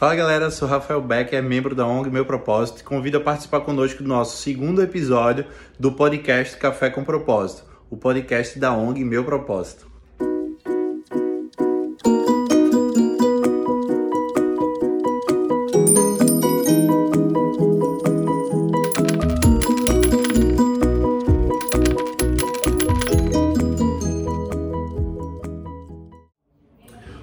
Fala galera, sou Rafael Beck, é membro da ONG Meu Propósito e convido a participar conosco do nosso segundo episódio do podcast Café com Propósito, o podcast da ONG Meu Propósito.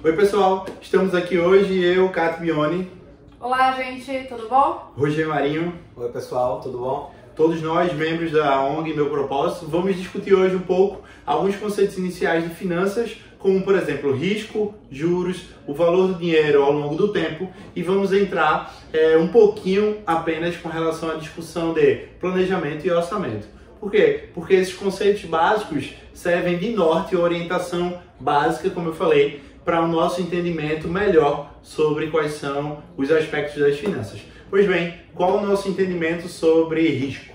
Oi pessoal, estamos aqui hoje, eu, Cat Bione, Olá, gente, tudo bom? Roger Marinho, Oi pessoal, tudo bom? todos nós, membros da ONG Meu Propósito, vamos discutir hoje um pouco alguns conceitos iniciais de finanças, como por exemplo risco, juros, o valor do dinheiro ao longo do tempo e vamos entrar é, um pouquinho apenas com relação à discussão de planejamento e orçamento. Por quê? Porque esses conceitos básicos servem de norte e orientação básica, como eu falei, para o nosso entendimento melhor sobre quais são os aspectos das finanças. Pois bem, qual o nosso entendimento sobre risco?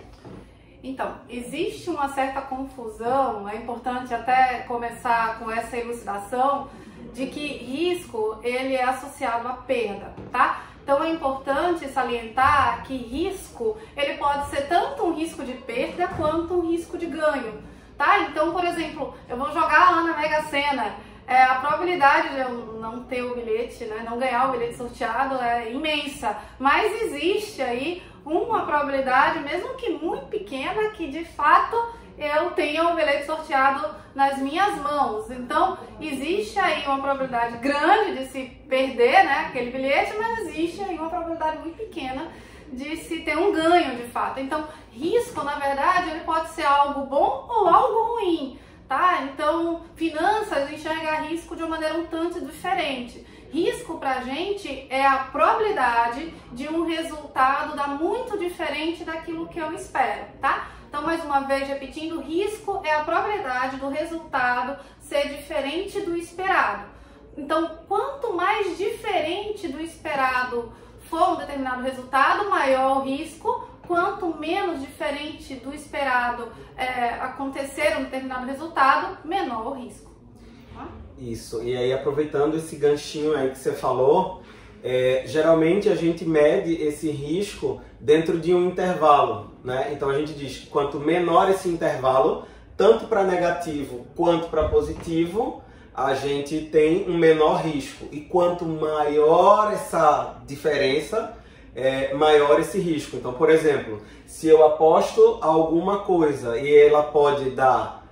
Então, existe uma certa confusão, é importante até começar com essa elucidação de que risco ele é associado à perda, tá? Então é importante salientar que risco ele pode ser tanto um risco de perda quanto um risco de ganho, tá? Então, por exemplo, eu vou jogar lá na Mega Sena, é, a probabilidade de eu não ter o bilhete, né, não ganhar o bilhete sorteado é imensa, mas existe aí uma probabilidade, mesmo que muito pequena, que de fato eu tenha o bilhete sorteado nas minhas mãos. Então, existe aí uma probabilidade grande de se perder né, aquele bilhete, mas existe aí uma probabilidade muito pequena de se ter um ganho de fato. Então, risco, na verdade, ele pode ser algo bom ou algo ruim. Tá? Então, finanças enxerga risco de uma maneira um tanto diferente. Risco para a gente é a probabilidade de um resultado dar muito diferente daquilo que eu espero, tá? Então, mais uma vez, repetindo, risco é a probabilidade do resultado ser diferente do esperado. Então, quanto mais diferente do esperado for um determinado resultado, maior o risco, quanto menos diferente do esperado é, acontecer um determinado resultado, menor o risco. Tá? Isso, e aí aproveitando esse ganchinho aí que você falou, é, geralmente a gente mede esse risco dentro de um intervalo, né? Então a gente diz que quanto menor esse intervalo, tanto para negativo quanto para positivo, a gente tem um menor risco. E quanto maior essa diferença, é, maior esse risco. Então, por exemplo, se eu aposto alguma coisa e ela pode dar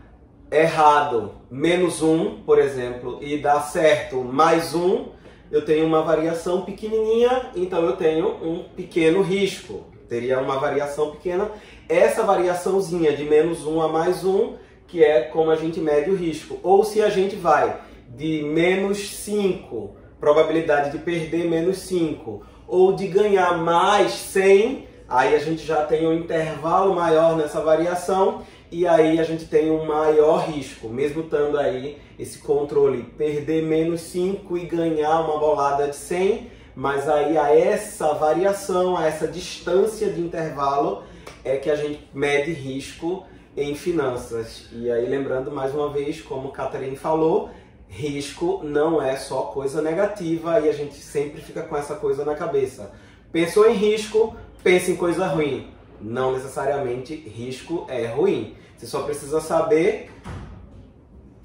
errado menos um, por exemplo, e dar certo mais um, eu tenho uma variação pequenininha, então eu tenho um pequeno risco. Teria uma variação pequena. Essa variaçãozinha de menos um a mais um, que é como a gente mede o risco. Ou se a gente vai de menos 5, probabilidade de perder menos 5, ou de ganhar mais 100, aí a gente já tem um intervalo maior nessa variação e aí a gente tem um maior risco, mesmo estando aí esse controle perder menos 5 e ganhar uma bolada de 100, mas aí a essa variação, a essa distância de intervalo é que a gente mede risco em finanças. E aí lembrando mais uma vez, como a Catherine falou, risco não é só coisa negativa e a gente sempre fica com essa coisa na cabeça. Pensou em risco, pensa em coisa ruim. Não necessariamente risco é ruim. Você só precisa saber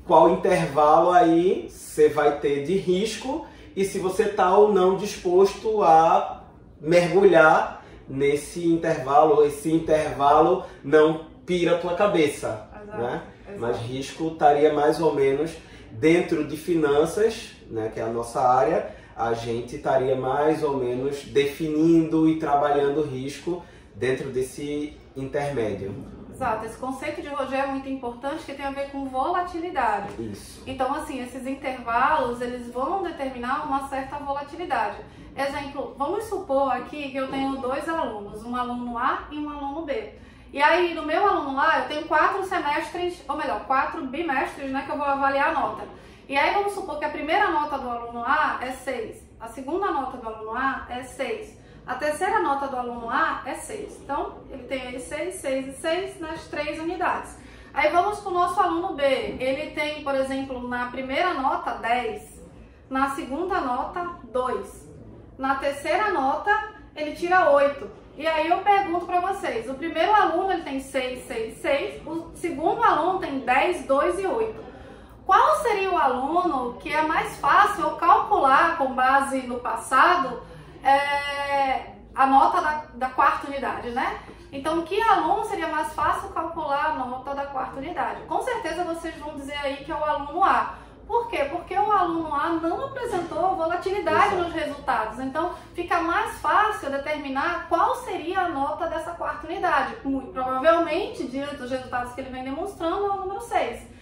qual intervalo aí você vai ter de risco e se você está ou não disposto a mergulhar nesse intervalo, esse intervalo não pira a tua cabeça, Exato, né? exato. Mas risco estaria mais ou menos dentro de finanças, né, que é a nossa área, a gente estaria mais ou menos definindo e trabalhando risco dentro desse intermédio. Exato, esse conceito de Roger é muito importante que tem a ver com volatilidade. Isso. Então, assim, esses intervalos, eles vão determinar uma certa volatilidade. Exemplo, vamos supor aqui que eu tenho dois alunos, um aluno A e um aluno B. E aí, no meu aluno lá, eu tenho quatro semestres, ou melhor, quatro bimestres, né, que eu vou avaliar a nota. E aí, vamos supor que a primeira nota do aluno A é 6, a segunda nota do aluno A é 6, a terceira nota do aluno A é 6. Então, ele tem aí 6, 6 e 6 nas três unidades. Aí vamos para o nosso aluno B. Ele tem, por exemplo, na primeira nota 10, na segunda nota 2. na terceira nota ele tira 8. E aí eu pergunto para vocês, o primeiro aluno ele tem 6, 6, 6, o segundo aluno tem 10, 2 e 8. Qual seria o aluno que é mais fácil eu calcular com base no passado é, a nota da, da quarta unidade, né? Então, que aluno seria mais fácil calcular a nota da quarta unidade? Com certeza vocês vão dizer aí que é o aluno A. Por quê? Porque o aluno A não apresentou volatilidade Exato. nos resultados. Então, fica mais fácil determinar qual seria a nota dessa quarta unidade. Muito provavelmente, diante dos resultados que ele vem demonstrando, é o número 6.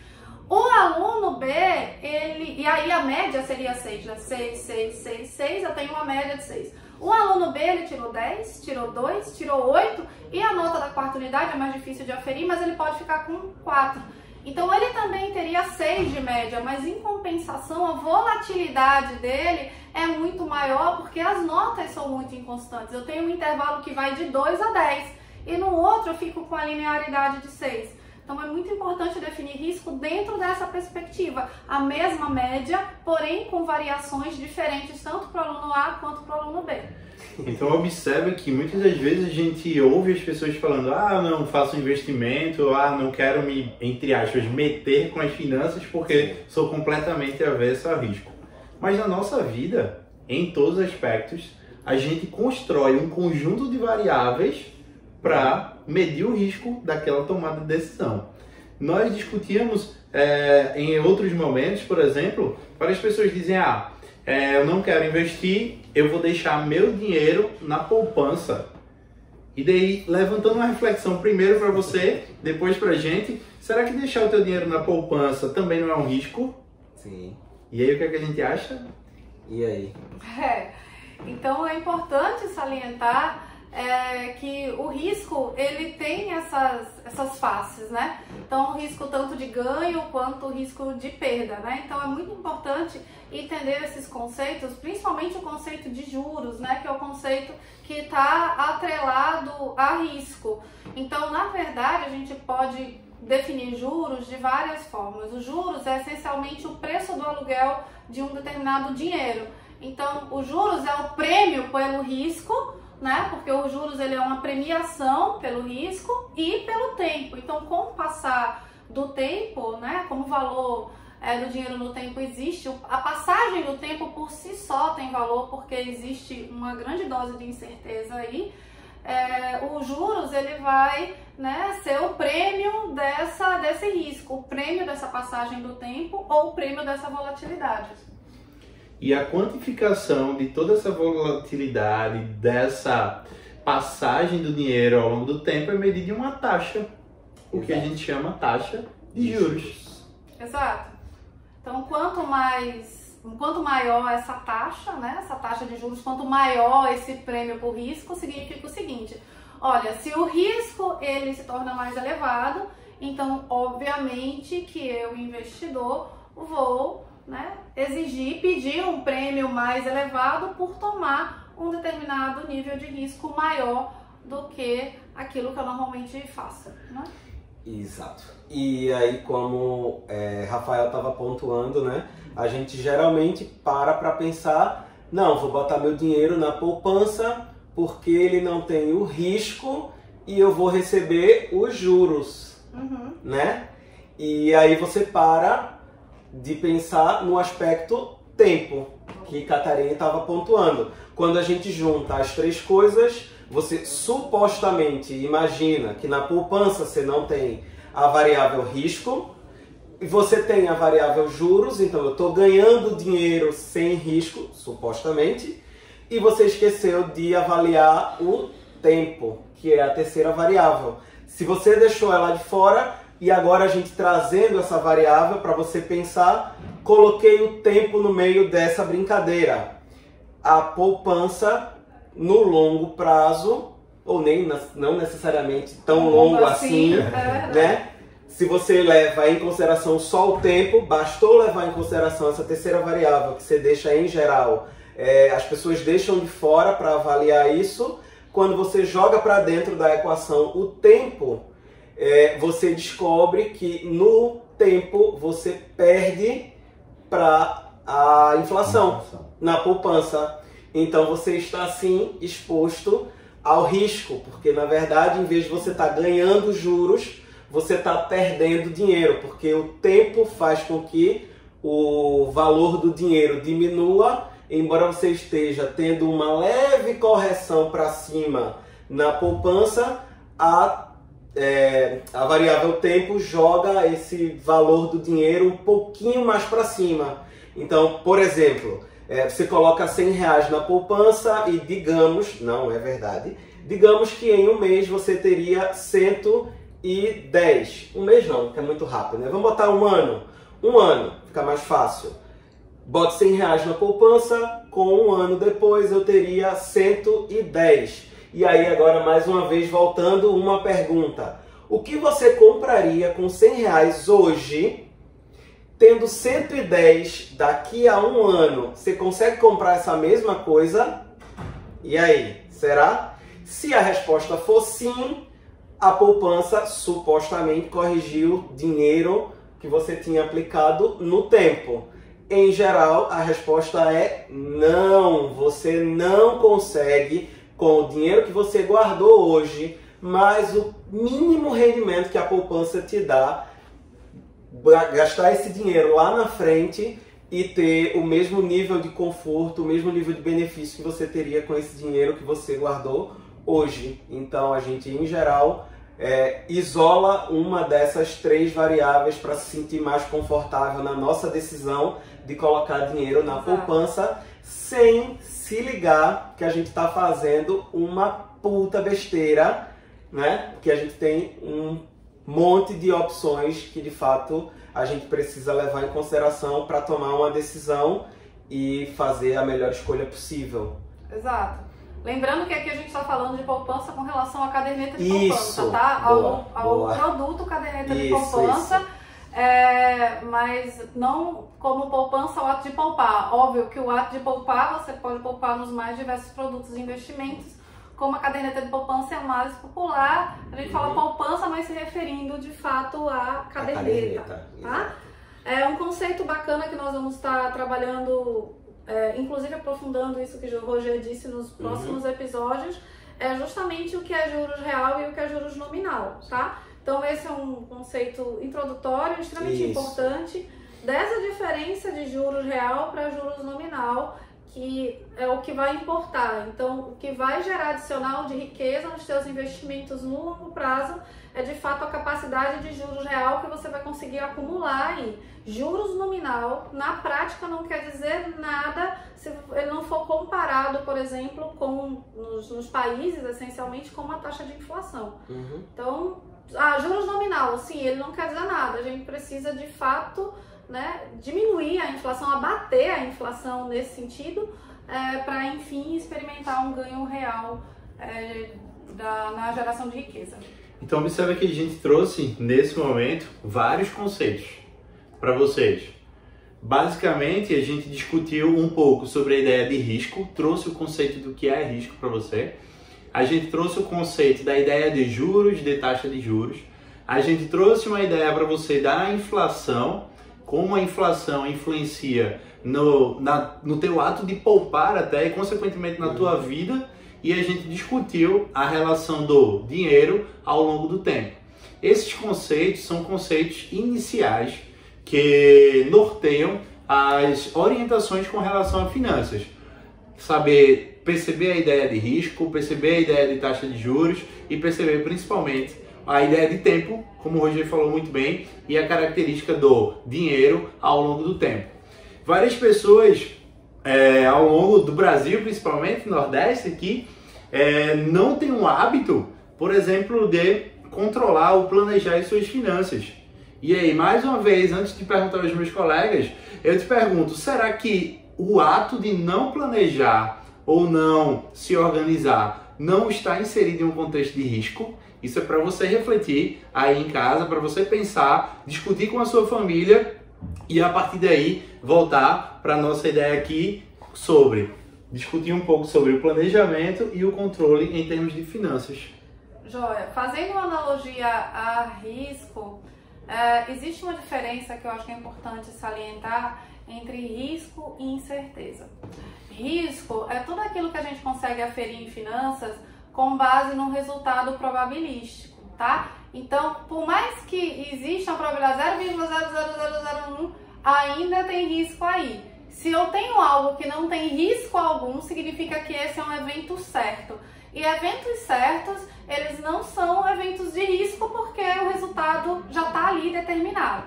O aluno B, ele. E aí a média seria 6, né? 6, 6, 6, 6, eu tenho uma média de 6. O aluno B, ele tirou 10, tirou 2, tirou 8, e a nota da quarta unidade é mais difícil de aferir, mas ele pode ficar com 4. Então ele também teria 6 de média, mas em compensação a volatilidade dele é muito maior porque as notas são muito inconstantes. Eu tenho um intervalo que vai de 2 a 10 e no outro eu fico com a linearidade de 6. Então é muito importante definir risco dentro dessa perspectiva. A mesma média, porém com variações diferentes tanto para o aluno A quanto para o aluno B. Então observe que muitas das vezes a gente ouve as pessoas falando ah, não faço investimento, ah, não quero me, entre aspas, meter com as finanças porque sou completamente avesso a risco. Mas na nossa vida, em todos os aspectos, a gente constrói um conjunto de variáveis para medir o risco daquela tomada de decisão. Nós discutíamos é, em outros momentos, por exemplo, várias pessoas dizem, ah, é, eu não quero investir, eu vou deixar meu dinheiro na poupança. E daí, levantando uma reflexão primeiro para você, depois para a gente, será que deixar o teu dinheiro na poupança também não é um risco? Sim. E aí, o que, é que a gente acha? E aí? É, então é importante salientar é, que o risco ele tem essas, essas faces, né? Então o risco tanto de ganho quanto o risco de perda, né? Então é muito importante entender esses conceitos, principalmente o conceito de juros, né? Que é o conceito que está atrelado a risco. Então, na verdade, a gente pode definir juros de várias formas. Os juros é essencialmente o preço do aluguel de um determinado dinheiro. Então, os juros é o prêmio pelo risco né? Porque os juros ele é uma premiação pelo risco e pelo tempo. Então, com o passar do tempo, né? Como o valor é, do dinheiro no tempo existe, a passagem do tempo por si só tem valor, porque existe uma grande dose de incerteza aí. É, os juros ele vai né, ser o prêmio dessa, desse risco, o prêmio dessa passagem do tempo ou o prêmio dessa volatilidade. E a quantificação de toda essa volatilidade, dessa passagem do dinheiro ao longo do tempo é medida em uma taxa, o que a gente chama taxa de juros. Exato. Então, quanto mais, quanto maior essa taxa, né, essa taxa de juros, quanto maior esse prêmio por risco, significa o seguinte: olha, se o risco ele se torna mais elevado, então obviamente que eu investidor vou né, exigir, pedir um prêmio mais elevado por tomar um determinado nível de risco maior do que aquilo que eu normalmente faço. Né? Exato. E aí, como é, Rafael estava pontuando, né, a gente geralmente para para pensar, não, vou botar meu dinheiro na poupança porque ele não tem o risco e eu vou receber os juros, uhum. né? E aí você para de pensar no aspecto tempo, que Catarina estava pontuando. Quando a gente junta as três coisas, você supostamente imagina que na poupança você não tem a variável risco, você tem a variável juros, então eu estou ganhando dinheiro sem risco, supostamente, e você esqueceu de avaliar o tempo, que é a terceira variável. Se você deixou ela de fora, e agora a gente trazendo essa variável para você pensar, coloquei o tempo no meio dessa brincadeira. A poupança no longo prazo, ou nem não necessariamente tão longo assim, assim é né? Se você leva em consideração só o tempo, bastou levar em consideração essa terceira variável que você deixa em geral. É, as pessoas deixam de fora para avaliar isso. Quando você joga para dentro da equação o tempo, é, você descobre que no tempo você perde para a inflação, inflação, na poupança. então você está sim exposto ao risco, porque na verdade, em vez de você estar tá ganhando juros, você está perdendo dinheiro, porque o tempo faz com que o valor do dinheiro diminua, embora você esteja tendo uma leve correção para cima na poupança, a, é, a variável tempo joga esse valor do dinheiro um pouquinho mais para cima. Então, por exemplo, é, você coloca 100 reais na poupança e digamos, não é verdade, digamos que em um mês você teria 110. Um mês não, que é muito rápido, né? Vamos botar um ano. Um ano, fica mais fácil. Bote 100 reais na poupança, com um ano depois eu teria 110. E aí agora mais uma vez voltando uma pergunta. O que você compraria com 100 reais hoje tendo 110 daqui a um ano, você consegue comprar essa mesma coisa? E aí, será? Se a resposta for sim, a poupança supostamente corrigiu dinheiro que você tinha aplicado no tempo. Em geral, a resposta é não. Você não consegue, com o dinheiro que você guardou hoje, mais o mínimo rendimento que a poupança te dá, gastar esse dinheiro lá na frente e ter o mesmo nível de conforto, o mesmo nível de benefício que você teria com esse dinheiro que você guardou hoje. Então a gente, em geral, é, isola uma dessas três variáveis para se sentir mais confortável na nossa decisão de colocar dinheiro na poupança sem se ligar que a gente está fazendo uma puta besteira, né? Que a gente tem um monte de opções que de fato a gente precisa levar em consideração para tomar uma decisão e fazer a melhor escolha possível. Exato. Lembrando que aqui a gente está falando de poupança com relação à caderneta de isso, poupança, tá? Boa, ao, ao boa. produto caderneta isso, de poupança. É, mas não como poupança o ato de poupar. Óbvio que o ato de poupar, você pode poupar nos mais diversos produtos e investimentos, como a caderneta de poupança é mais popular, a gente uhum. fala poupança, mas se referindo de fato à caderneta. caderneta tá? É um conceito bacana que nós vamos estar trabalhando, é, inclusive aprofundando isso que o Roger disse nos uhum. próximos uhum. episódios, é justamente o que é juros real e o que é juros nominal, tá? Então esse é um conceito introdutório, extremamente isso. importante dessa diferença de juros real para juros nominal que é o que vai importar. Então, o que vai gerar adicional de riqueza nos seus investimentos no longo prazo é de fato a capacidade de juros real que você vai conseguir acumular em juros nominal. Na prática não quer dizer nada se ele não for comparado, por exemplo, com nos, nos países essencialmente com uma taxa de inflação. Uhum. Então, ah, juros nominal, sim, ele não quer dizer nada. A gente precisa de fato né, diminuir a inflação, abater a inflação nesse sentido, é, para enfim experimentar um ganho real é, da, na geração de riqueza. Então observe que a gente trouxe nesse momento vários conceitos para vocês. Basicamente a gente discutiu um pouco sobre a ideia de risco, trouxe o conceito do que é risco para você. A gente trouxe o conceito da ideia de juros, de taxa de juros. A gente trouxe uma ideia para você da inflação como a inflação influencia no, na, no teu ato de poupar até e consequentemente na tua vida e a gente discutiu a relação do dinheiro ao longo do tempo. Esses conceitos são conceitos iniciais que norteiam as orientações com relação a finanças. Saber perceber a ideia de risco, perceber a ideia de taxa de juros e perceber principalmente a ideia de tempo, como o Roger falou muito bem, e a característica do dinheiro ao longo do tempo. Várias pessoas é, ao longo do Brasil, principalmente Nordeste aqui, é, não têm um hábito, por exemplo, de controlar ou planejar as suas finanças. E aí, mais uma vez, antes de perguntar aos meus colegas, eu te pergunto: será que o ato de não planejar ou não se organizar não está inserido em um contexto de risco? Isso é para você refletir aí em casa, para você pensar, discutir com a sua família e a partir daí voltar para a nossa ideia aqui sobre discutir um pouco sobre o planejamento e o controle em termos de finanças. Joia, fazendo uma analogia a risco, é, existe uma diferença que eu acho que é importante salientar entre risco e incerteza. Risco é tudo aquilo que a gente consegue aferir em finanças com base num resultado probabilístico, tá? Então, por mais que exista a probabilidade 0,00001, ainda tem risco aí. Se eu tenho algo que não tem risco algum, significa que esse é um evento certo. E eventos certos, eles não são eventos de risco porque o resultado já está ali determinado.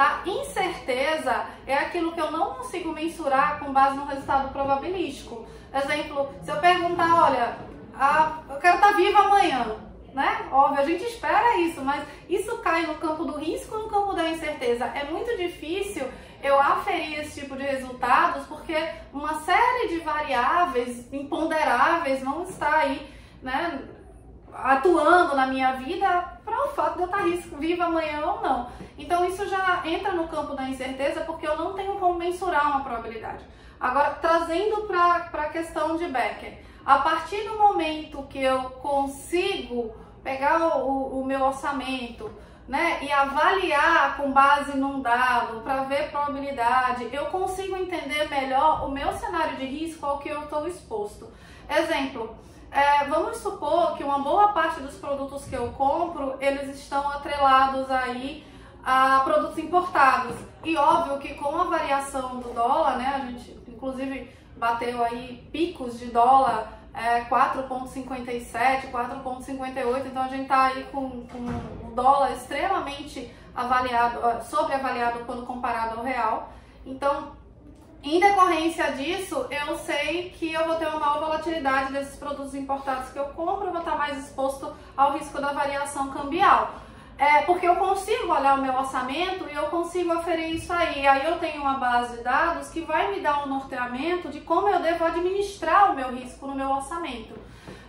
Tá? Incerteza é aquilo que eu não consigo mensurar com base no resultado probabilístico. Exemplo, se eu perguntar, olha, a, eu quero estar tá viva amanhã, né? Óbvio, a gente espera isso, mas isso cai no campo do risco ou no campo da incerteza? É muito difícil eu aferir esse tipo de resultados porque uma série de variáveis imponderáveis vão estar aí, né? atuando na minha vida para o fato de eu estar viva amanhã ou não. Então isso já entra no campo da incerteza porque eu não tenho como mensurar uma probabilidade. Agora, trazendo para a questão de Becker, a partir do momento que eu consigo pegar o, o meu orçamento, né, e avaliar com base num dado para ver probabilidade, eu consigo entender melhor o meu cenário de risco ao que eu estou exposto. Exemplo, é, vamos supor que uma boa parte dos produtos que eu compro, eles estão atrelados aí a produtos importados. E óbvio que com a variação do dólar, né, a gente inclusive bateu aí picos de dólar é, 4,57, 4,58, então a gente está aí com, com dólar extremamente avaliado, sobreavaliado quando comparado ao real. Então, em decorrência disso, eu sei que eu vou ter uma maior volatilidade desses produtos importados que eu compro, eu vou estar mais exposto ao risco da variação cambial. É, porque eu consigo olhar o meu orçamento e eu consigo oferir isso aí. Aí eu tenho uma base de dados que vai me dar um norteamento de como eu devo administrar o meu risco no meu orçamento.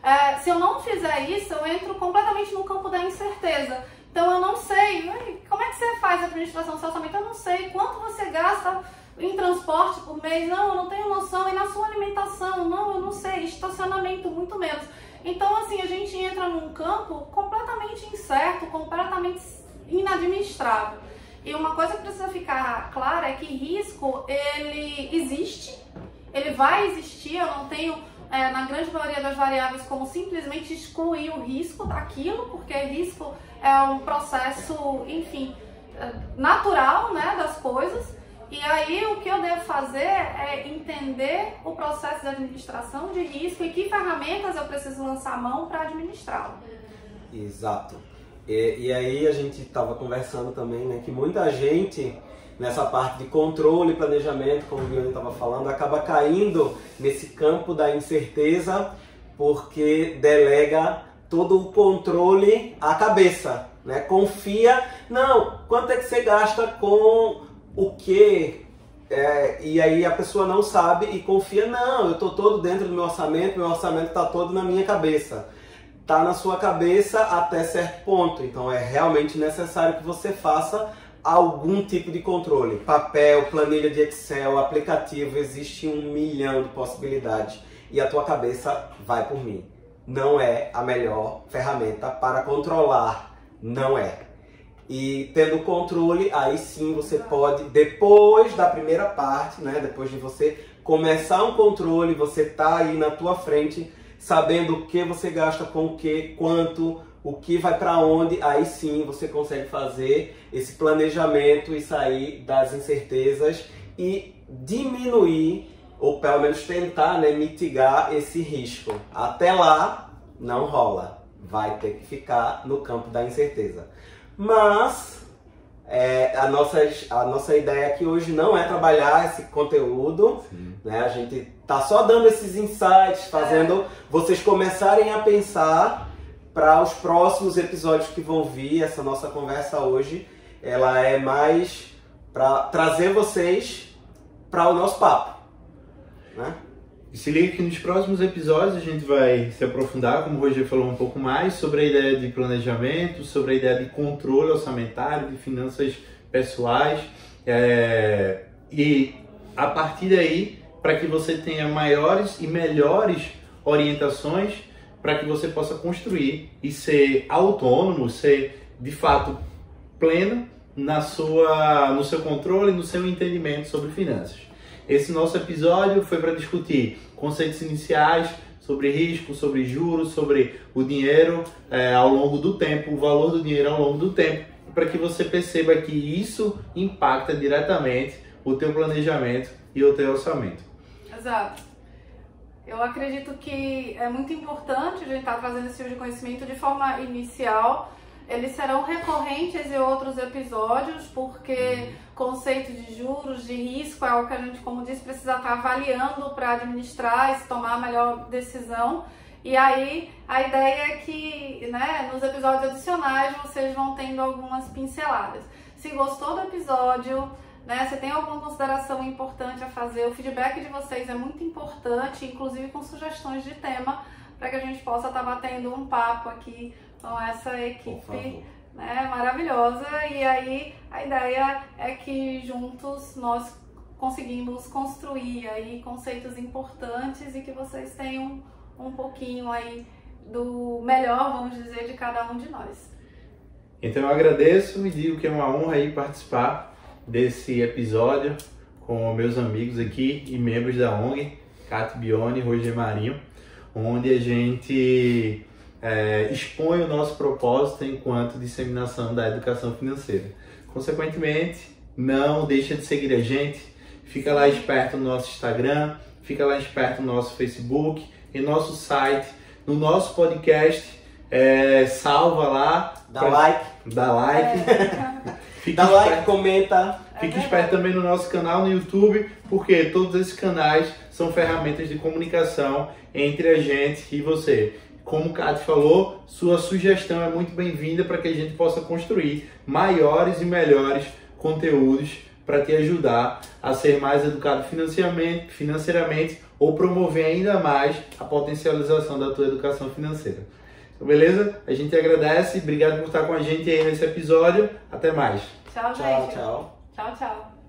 É, se eu não fizer isso, eu entro completamente no campo da incerteza. Então eu não sei, como é que você faz a administração do seu orçamento? Eu não sei quanto você gasta em transporte por mês, não, eu não tenho noção. E na sua alimentação, não, eu não sei. Estacionamento, muito menos. Então, assim, a gente entra num campo completamente incerto, completamente inadministrável. E uma coisa que precisa ficar clara é que risco, ele existe, ele vai existir, eu não tenho, é, na grande maioria das variáveis, como simplesmente excluir o risco daquilo, porque risco é um processo, enfim, é, natural, né, das coisas. E aí o que eu devo fazer é entender o processo de administração de risco e que ferramentas eu preciso lançar a mão para administrá-lo. Exato. E, e, aí a gente estava conversando também, né, que muita gente nessa parte de controle e planejamento, como o Guilherme estava falando, acaba caindo nesse campo da incerteza porque delega todo o controle à cabeça, né? Confia, não, quanto é que você gasta com o que é, e aí a pessoa não sabe e confia, não, eu estou todo dentro do meu orçamento, meu orçamento está todo na minha cabeça. Está na sua cabeça até certo ponto, então é realmente necessário que você faça algum tipo de controle. Papel, planilha de Excel, aplicativo, existe um milhão de possibilidades e a tua cabeça vai por mim. Não é a melhor ferramenta para controlar, não é. E tendo controle, aí sim você pode, depois da primeira parte, né, depois de você começar um controle, você tá aí na tua frente, sabendo o que você gasta com o que, quanto, o que vai para onde, aí sim você consegue fazer esse planejamento e sair das incertezas e diminuir ou pelo menos tentar né, mitigar esse risco. Até lá, não rola. Vai ter que ficar no campo da incerteza. Mas é, a, nossa, a nossa ideia aqui hoje não é trabalhar esse conteúdo, né? A gente tá só dando esses insights, fazendo é. vocês começarem a pensar para os próximos episódios que vão vir. Essa nossa conversa hoje, ela é mais para trazer vocês para o nosso papo, né? E se liga que nos próximos episódios a gente vai se aprofundar, como o Roger falou um pouco mais, sobre a ideia de planejamento, sobre a ideia de controle orçamentário, de finanças pessoais. É... E a partir daí, para que você tenha maiores e melhores orientações para que você possa construir e ser autônomo, ser de fato pleno na sua, no seu controle, no seu entendimento sobre finanças. Esse nosso episódio foi para discutir conceitos iniciais sobre risco, sobre juros, sobre o dinheiro é, ao longo do tempo, o valor do dinheiro ao longo do tempo, para que você perceba que isso impacta diretamente o teu planejamento e o teu orçamento. Exato. Eu acredito que é muito importante a gente estar tá trazendo esse tipo de conhecimento de forma inicial. Eles serão recorrentes em outros episódios, porque conceito de juros, de risco, é algo que a gente, como disse, precisa estar avaliando para administrar e tomar a melhor decisão. E aí a ideia é que né, nos episódios adicionais vocês vão tendo algumas pinceladas. Se gostou do episódio, né? Se tem alguma consideração importante a fazer, o feedback de vocês é muito importante, inclusive com sugestões de tema, para que a gente possa estar tá batendo um papo aqui com essa equipe né, maravilhosa. E aí a ideia é que juntos nós conseguimos construir aí conceitos importantes e que vocês tenham um pouquinho aí do melhor, vamos dizer, de cada um de nós. Então eu agradeço e digo que é uma honra aí participar desse episódio com meus amigos aqui e membros da ONG, Cato Bione e Roger Marinho, onde a gente é, expõe o nosso propósito enquanto disseminação da educação financeira. Consequentemente, não deixa de seguir a gente, fica lá esperto no nosso Instagram, fica lá esperto no nosso Facebook, em nosso site, no nosso podcast, é, salva lá. Dá pra, like. Dá like. É. Dá esperto. like, comenta. Fique é esperto também no nosso canal no YouTube, porque todos esses canais são ferramentas de comunicação entre a gente e você. Como o Kat falou, sua sugestão é muito bem-vinda para que a gente possa construir maiores e melhores conteúdos para te ajudar a ser mais educado financeiramente, financeiramente ou promover ainda mais a potencialização da tua educação financeira. Então, beleza? A gente agradece, obrigado por estar com a gente aí nesse episódio. Até mais. Tchau, gente. Tchau, tchau. Tchau, tchau.